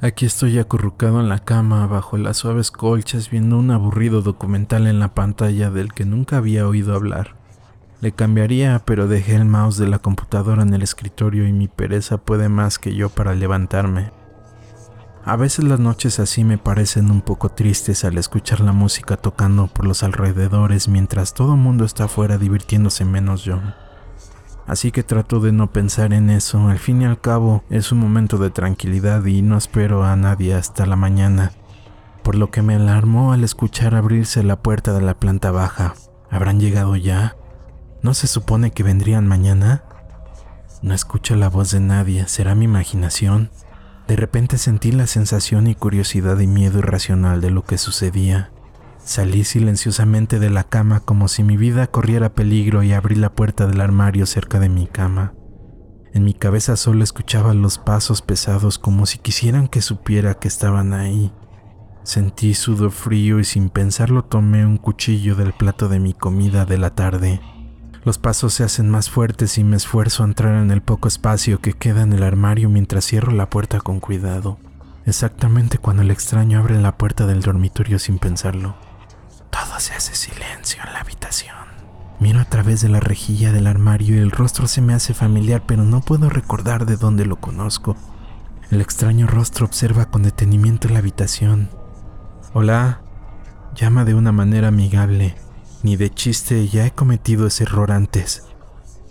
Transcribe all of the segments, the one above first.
Aquí estoy acurrucado en la cama bajo las suaves colchas viendo un aburrido documental en la pantalla del que nunca había oído hablar. Le cambiaría, pero dejé el mouse de la computadora en el escritorio y mi pereza puede más que yo para levantarme. A veces las noches así me parecen un poco tristes al escuchar la música tocando por los alrededores mientras todo el mundo está afuera divirtiéndose menos yo. Así que trato de no pensar en eso, al fin y al cabo es un momento de tranquilidad y no espero a nadie hasta la mañana, por lo que me alarmó al escuchar abrirse la puerta de la planta baja. ¿Habrán llegado ya? ¿No se supone que vendrían mañana? No escucho la voz de nadie, ¿será mi imaginación? De repente sentí la sensación y curiosidad y miedo irracional de lo que sucedía. Salí silenciosamente de la cama como si mi vida corriera peligro y abrí la puerta del armario cerca de mi cama. En mi cabeza solo escuchaba los pasos pesados como si quisieran que supiera que estaban ahí. Sentí sudor frío y sin pensarlo tomé un cuchillo del plato de mi comida de la tarde. Los pasos se hacen más fuertes y me esfuerzo a entrar en el poco espacio que queda en el armario mientras cierro la puerta con cuidado. Exactamente cuando el extraño abre la puerta del dormitorio sin pensarlo. Se hace silencio en la habitación. Miro a través de la rejilla del armario y el rostro se me hace familiar, pero no puedo recordar de dónde lo conozco. El extraño rostro observa con detenimiento la habitación. Hola, llama de una manera amigable. Ni de chiste ya he cometido ese error antes.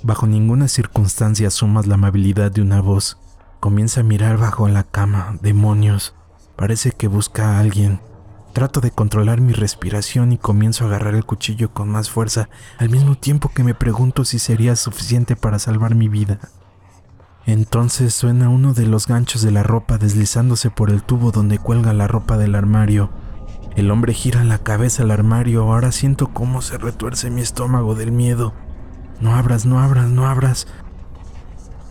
Bajo ninguna circunstancia asumas la amabilidad de una voz. Comienza a mirar bajo la cama. Demonios. Parece que busca a alguien. Trato de controlar mi respiración y comienzo a agarrar el cuchillo con más fuerza, al mismo tiempo que me pregunto si sería suficiente para salvar mi vida. Entonces suena uno de los ganchos de la ropa deslizándose por el tubo donde cuelga la ropa del armario. El hombre gira la cabeza al armario, ahora siento cómo se retuerce mi estómago del miedo. No abras, no abras, no abras.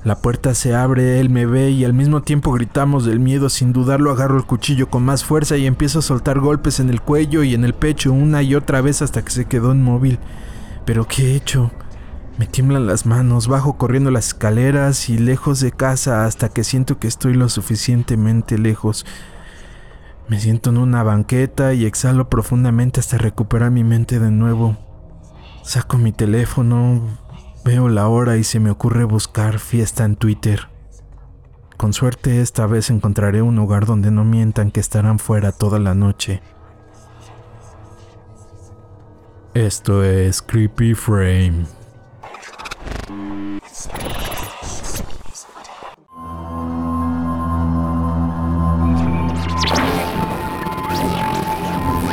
La puerta se abre, él me ve y al mismo tiempo gritamos del miedo. Sin dudarlo agarro el cuchillo con más fuerza y empiezo a soltar golpes en el cuello y en el pecho una y otra vez hasta que se quedó inmóvil. Pero ¿qué he hecho? Me tiemblan las manos, bajo corriendo las escaleras y lejos de casa hasta que siento que estoy lo suficientemente lejos me siento en una banqueta y exhalo profundamente hasta recuperar mi mente de nuevo. Saco mi teléfono, veo la hora y se me ocurre buscar fiesta en Twitter. Con suerte esta vez encontraré un lugar donde no mientan que estarán fuera toda la noche. Esto es Creepy Frame.